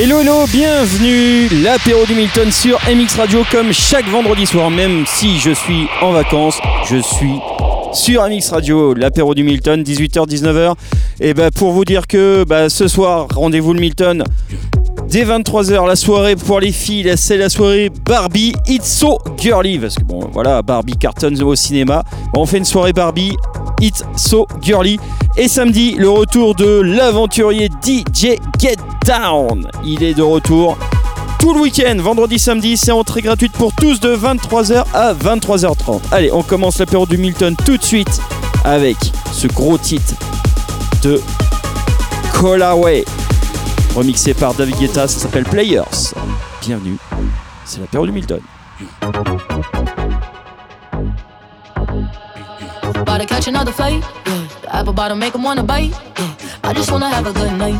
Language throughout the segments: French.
Hello hello, bienvenue, l'apéro du Milton sur MX Radio comme chaque vendredi soir, même si je suis en vacances, je suis sur MX Radio, l'apéro du Milton, 18h-19h. Et bah pour vous dire que bah, ce soir, rendez-vous le Milton. Dès 23h, la soirée pour les filles, c'est la soirée Barbie It's So Girly. Parce que bon, voilà, Barbie cartonne au cinéma. on fait une soirée Barbie It's So Girly. Et samedi, le retour de l'aventurier DJ Get Down. Il est de retour tout le week-end, vendredi, samedi, c'est entrée gratuite pour tous de 23h à 23h30. Allez, on commence l'apéro du Milton tout de suite avec ce gros titre de Colaway, remixé par David Guetta, ça s'appelle Players. Bienvenue, c'est l'apéro du Milton. About to catch another fight. Yeah. The apple bottom make him wanna bite. Yeah. I just wanna have a good night.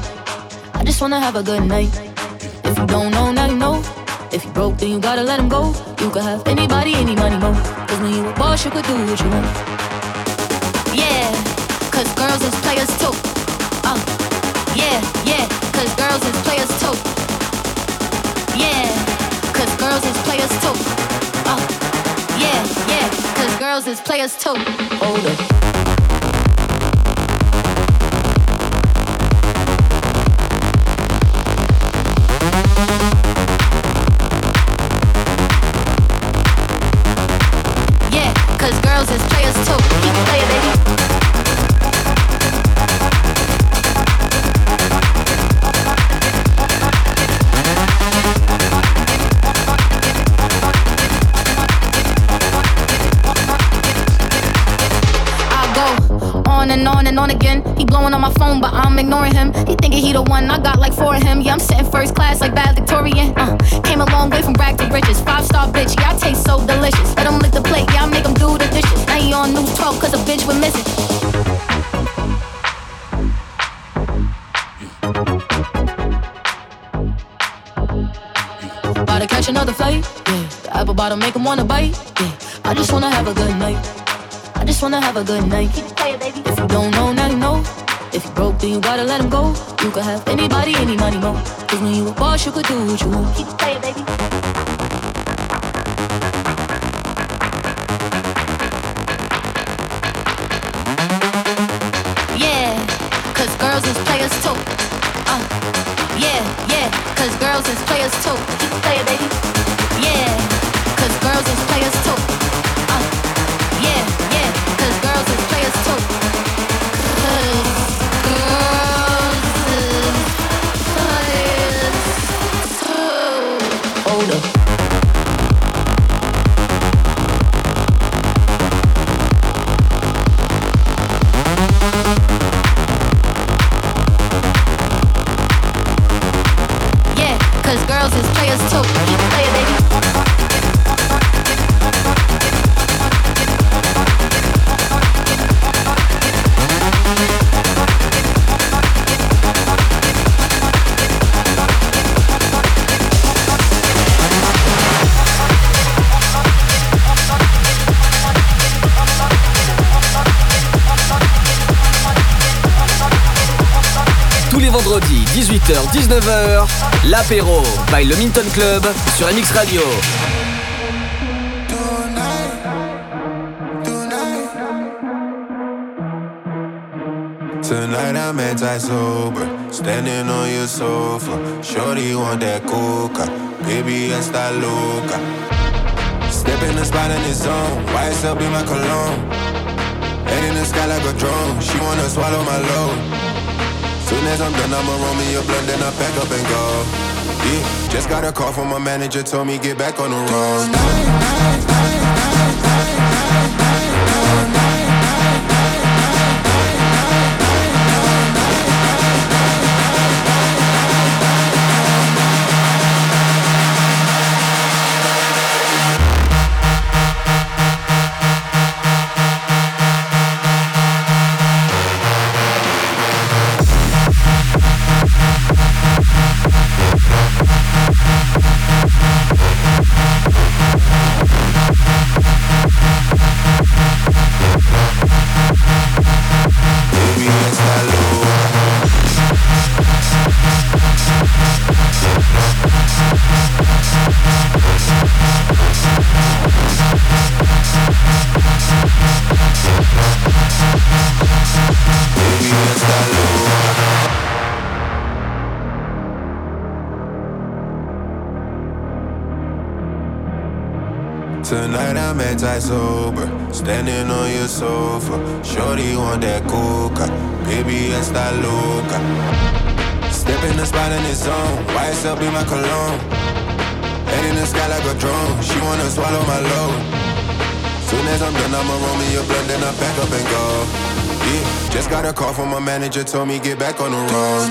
I just wanna have a good night. If you don't know, now you know. If you broke, then you gotta let him go. You could have anybody, any money, mo. Cause when you a boss, you could do what you want. Yeah, cause girls is players too. Uh, yeah, yeah, cause girls is players too. Yeah, cause girls is players too. Uh, yeah, yeah, cause girls is players too. Hold up. Ignoring him. He thinking he the one, I got like four of him. Yeah, I'm sitting first class like valedictorian. Uh, came a long way from rag to riches. Five star bitch, yeah, I taste so delicious. Let him lick the plate, yeah, I make him do the dishes. Now he on news 12 cause a bitch went missing. About to catch another flight, yeah. The apple bottom make him wanna bite, yeah. I just wanna have a good night. I just wanna have a good night. Keep playing, baby. If you don't know, now you know. If you broke, then you gotta let him go. You could have anybody, any money, more. Cause when you a boss, you could do what you want. Keep playing, baby. By le Minton Club sur MX Radio. Tonight I'm anti-sober, standing on your sofa. Shorty want that coca, baby está loca. Step in the spot in his zone, YSL be my cologne? Head in the sky like a drone, she wanna swallow my load. Soon as I'm done, I'ma roll me a blunt, then I pack up and go. Yeah, just got a call from my manager, told me get back on the road. Sofa. Shorty want that coca, baby está loca. Step in the spot in his zone, YSL in my cologne. Head in the sky like a drone, she wanna swallow my load. Soon as I'm done, I'ma roll me a blunt, then I pack up and go. Yeah, just got a call from my manager, told me get back on the road.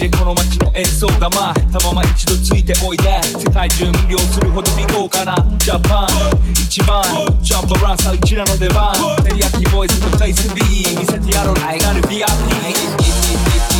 入れこの街の演奏がまたまま一度ついておいで。世界中無料するほど見こうかな。ジャパン。一番。ジャンプランサーうちらの出番。テリヤキボーイズのスビー。見せてやろう。ライガルビアピー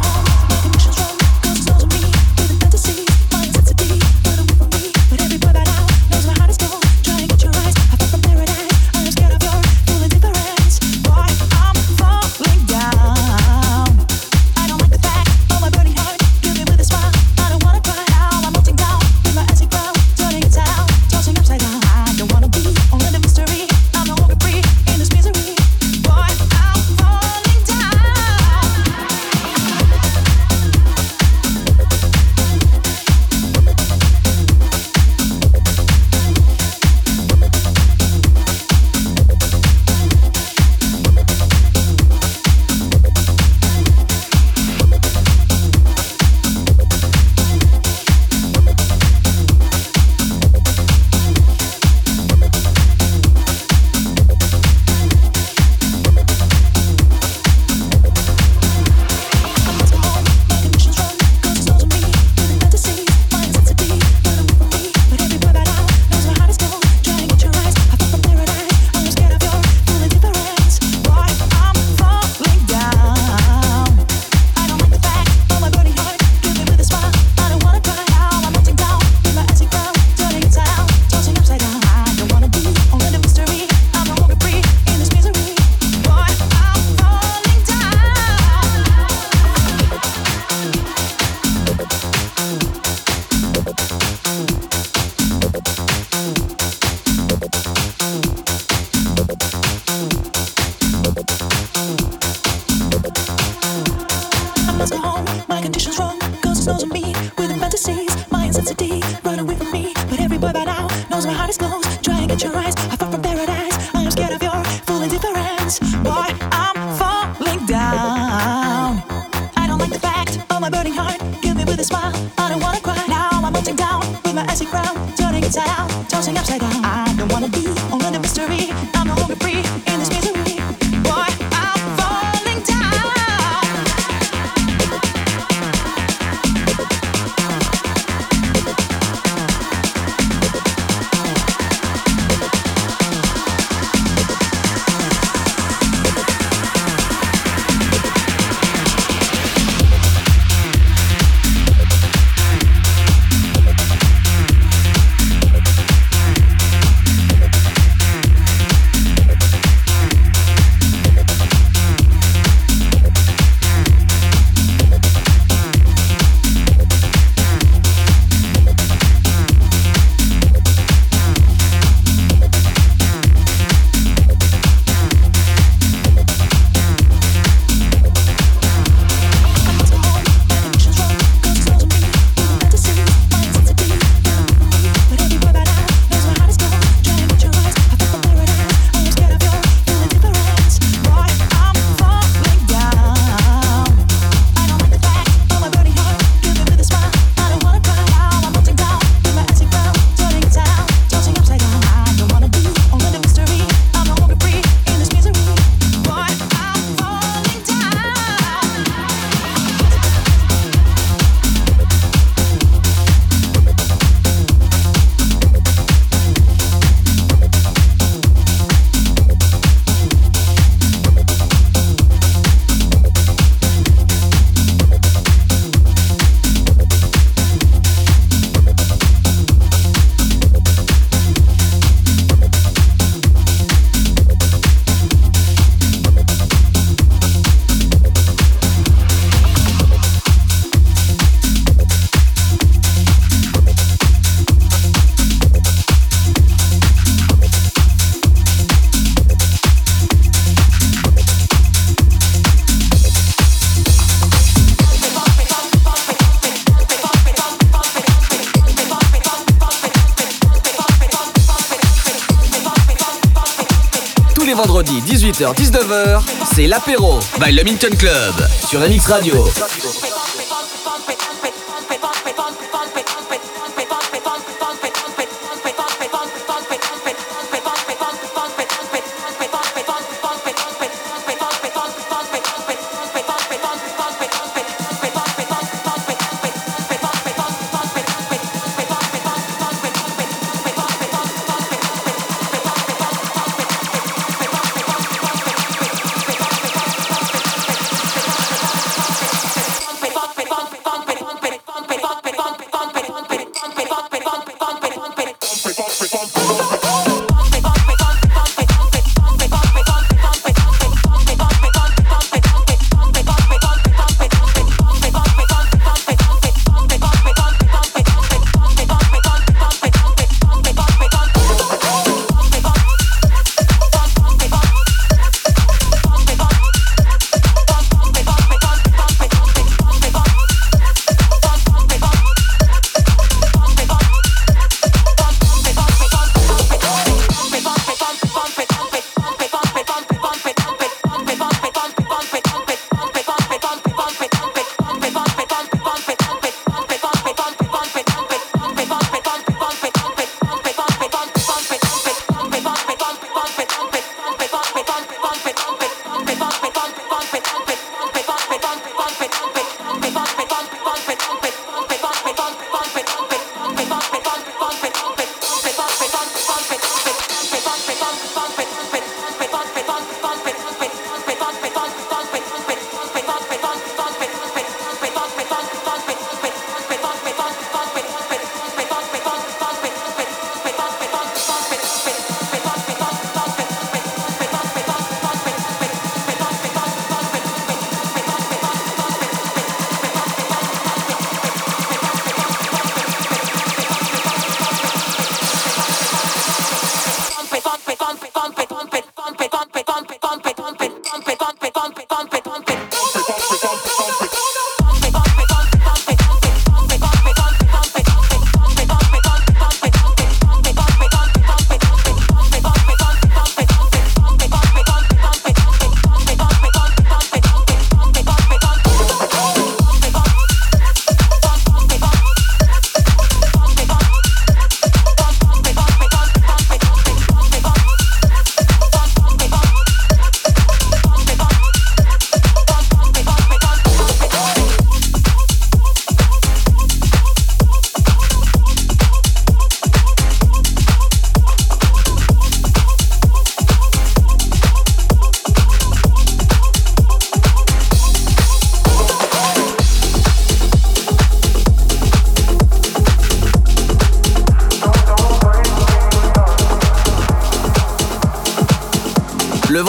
18h-19h, c'est l'apéro by Le Minton Club sur MX Radio.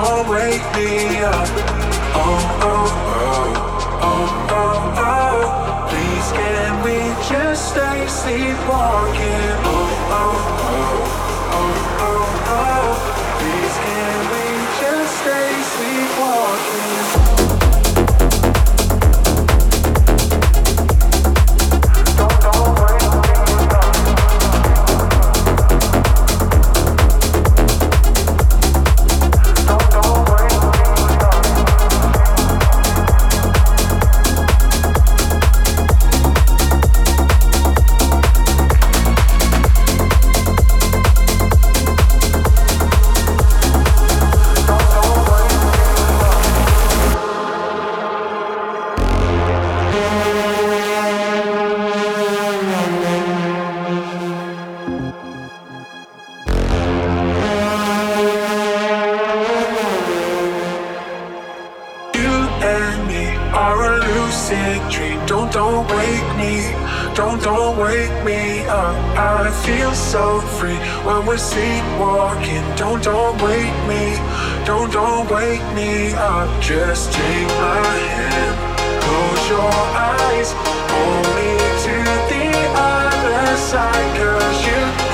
don't wake me up. Oh, oh, oh, oh, oh, oh. Please, can we just stay sleepwalking? I feel so free when we're sleepwalking. Don't, don't wake me, don't, don't wake me up. Just take my hand, close your eyes, pull me to the other side, cause you.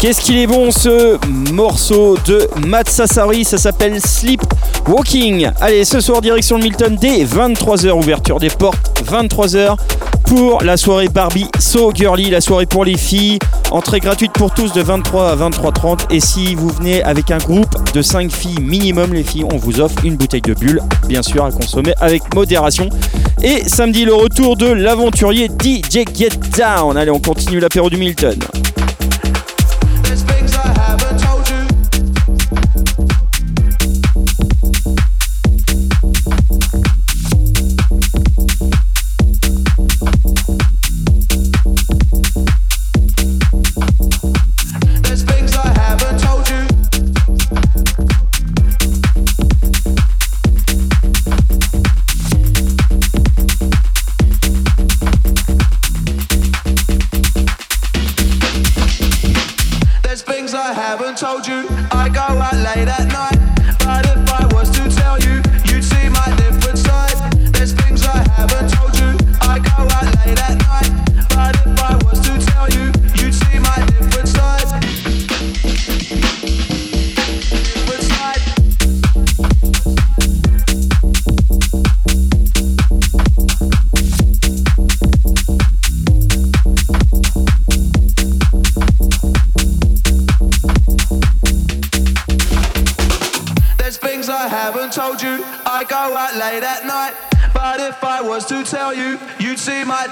Qu'est-ce qu'il est bon ce morceau de Matt Sassari, ça s'appelle Sleep Walking. Allez, ce soir direction le Milton dès 23h, ouverture des portes 23h pour la soirée Barbie So Girly, la soirée pour les filles. Entrée gratuite pour tous de 23 à 23h30 et si vous venez avec un groupe de 5 filles minimum les filles, on vous offre une bouteille de bulle, bien sûr à consommer avec modération. Et samedi le retour de l'aventurier DJ Get Down. Allez, on continue l'apéro du Milton.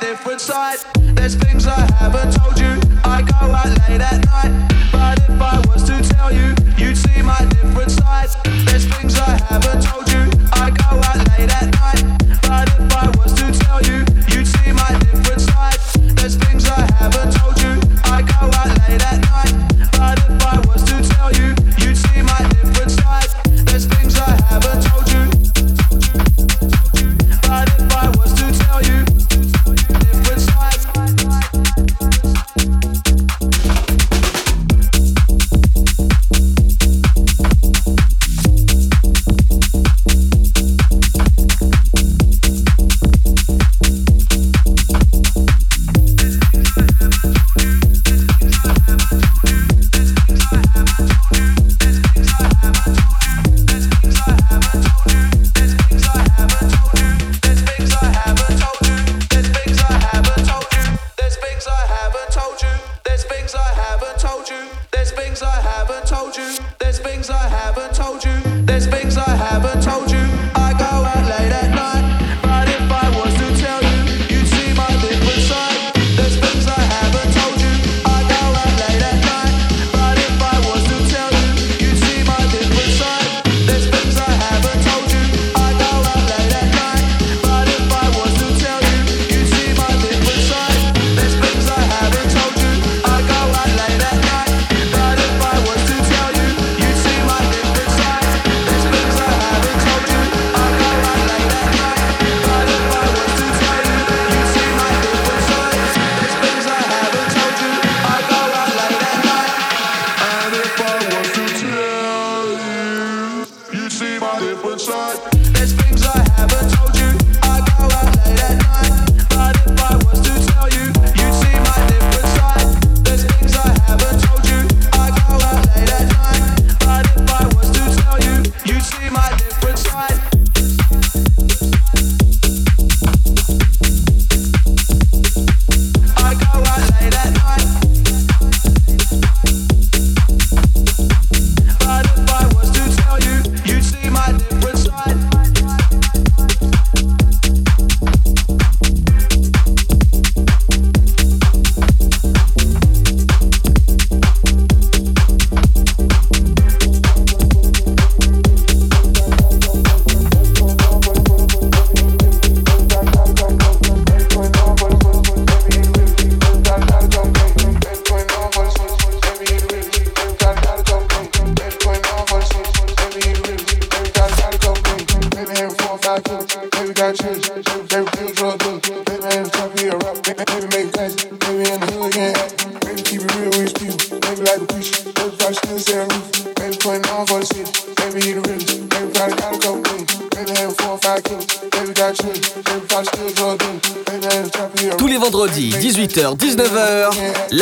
different side.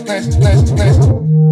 next, next, next.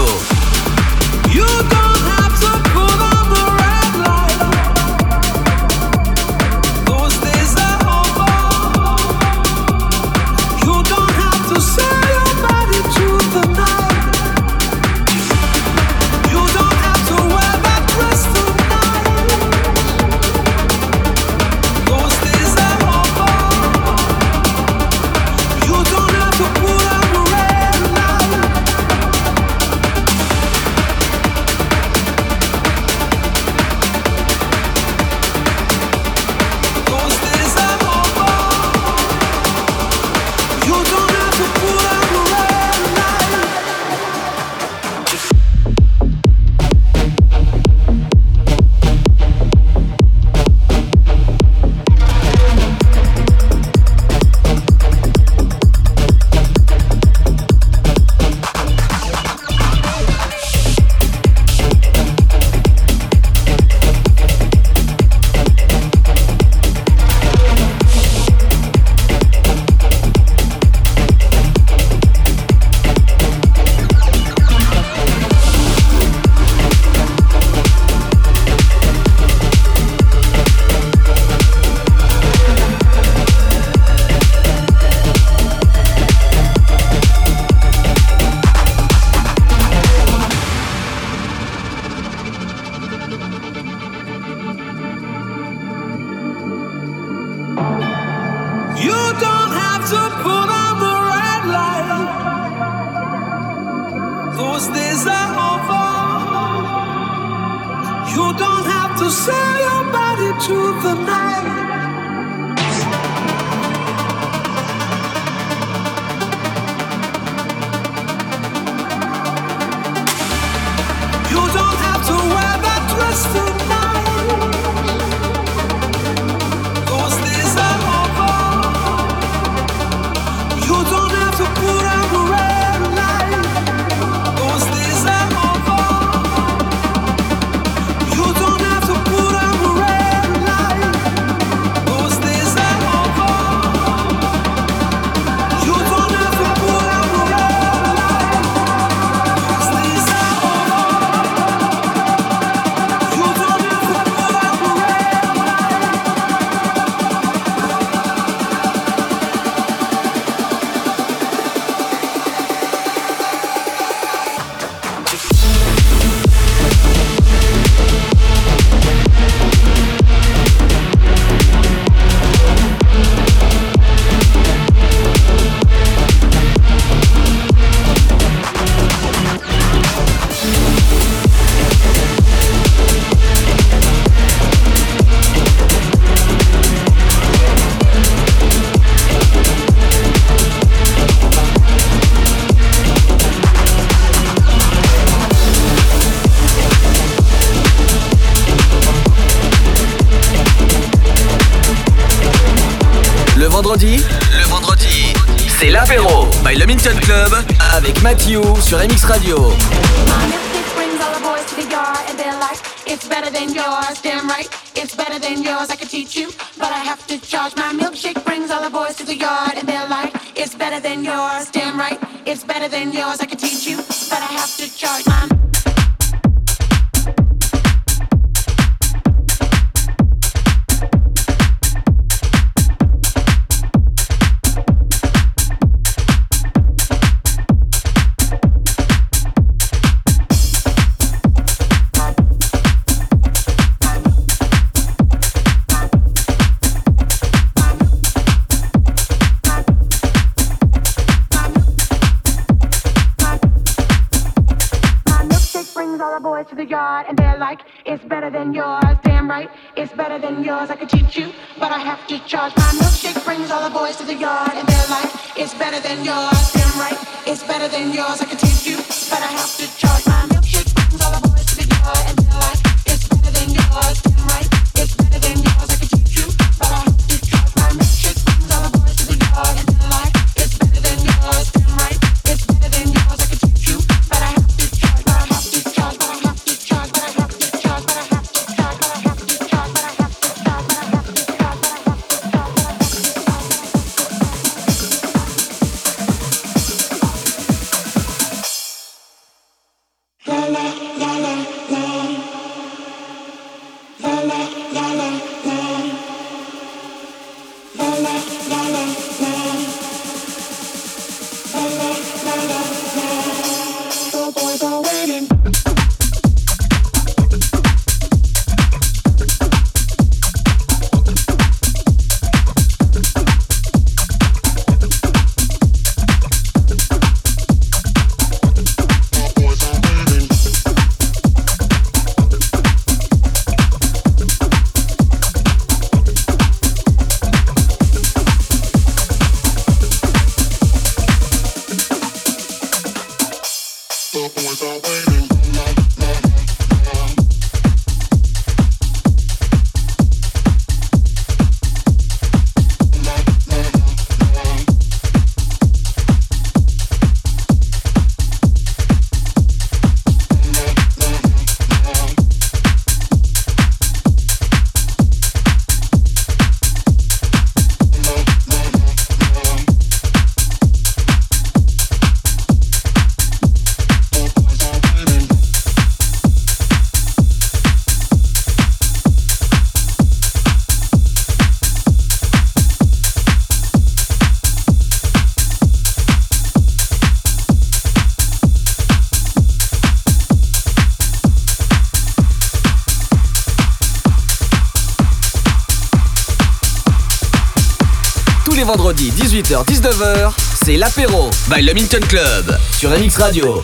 Function Club avec Mathieu sur MX Radio. It's better than yours, damn right. It's better than yours, I can teach you, but I have to charge. My milkshake brings all the boys to the yard, and they're like, It's better than yours, damn right. It's better than yours, I can teach you, but I have to charge. Bye. by Le Minton Club sur MX Radio.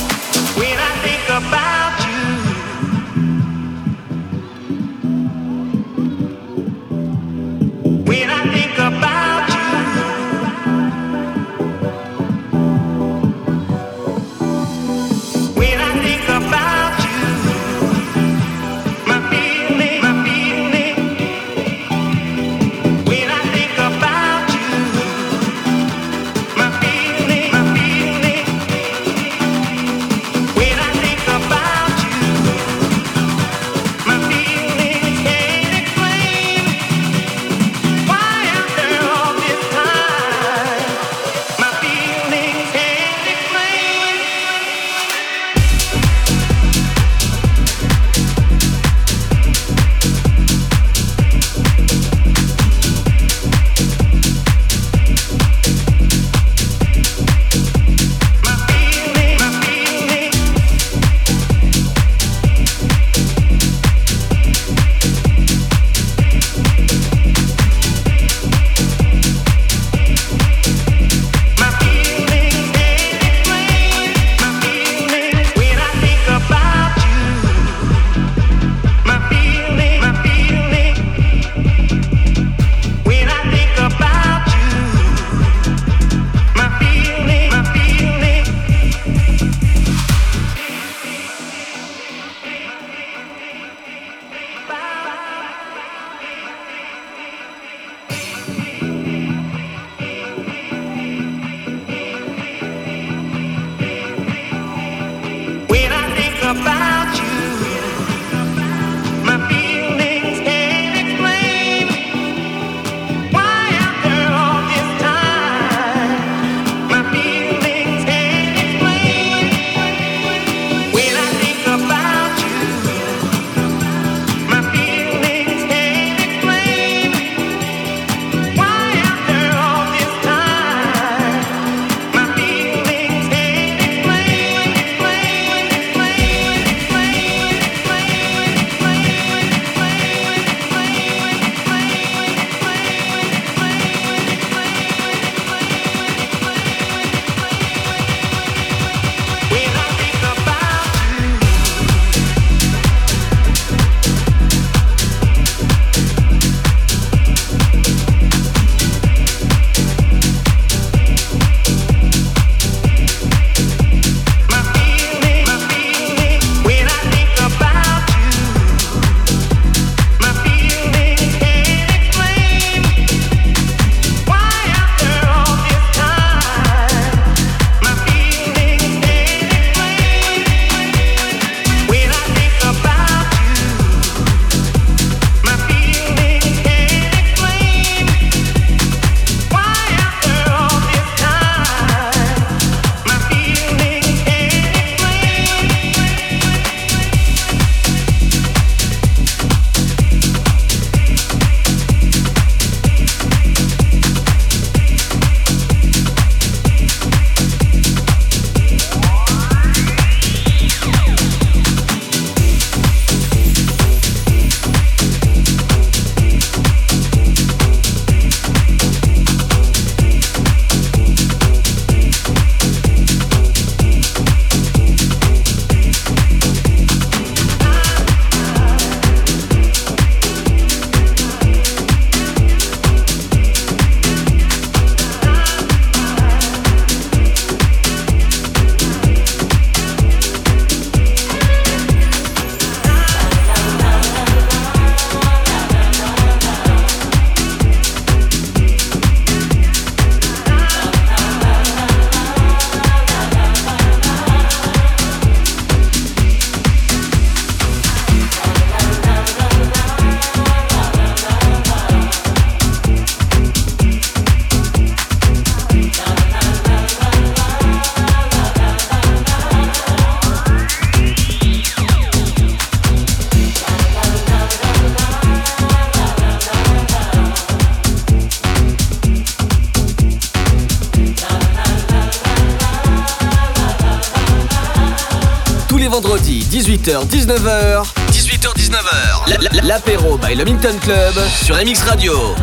Vendredi 18h 19h 18h 19h L'apéro by le Minton Club sur MX Radio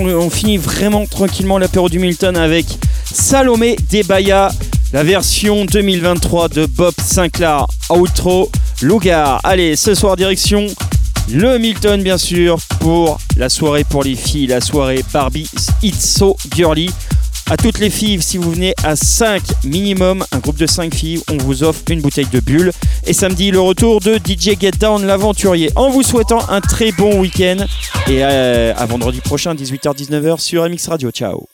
on, finit vraiment tranquillement l'apéro du Milton avec Salomé Debaya, la version 2023 de Bob Sinclair, outro Lugar. Allez, ce soir direction le Milton bien sûr pour la soirée pour les filles, la soirée Barbie It's So Girly. À toutes les filles, si vous venez à 5 minimum, un groupe de 5 filles, on vous offre une bouteille de bulle. Et samedi, le retour de DJ Get Down, l'aventurier. En vous souhaitant un très bon week-end. Et à, euh, à vendredi prochain, 18h-19h sur MX Radio. Ciao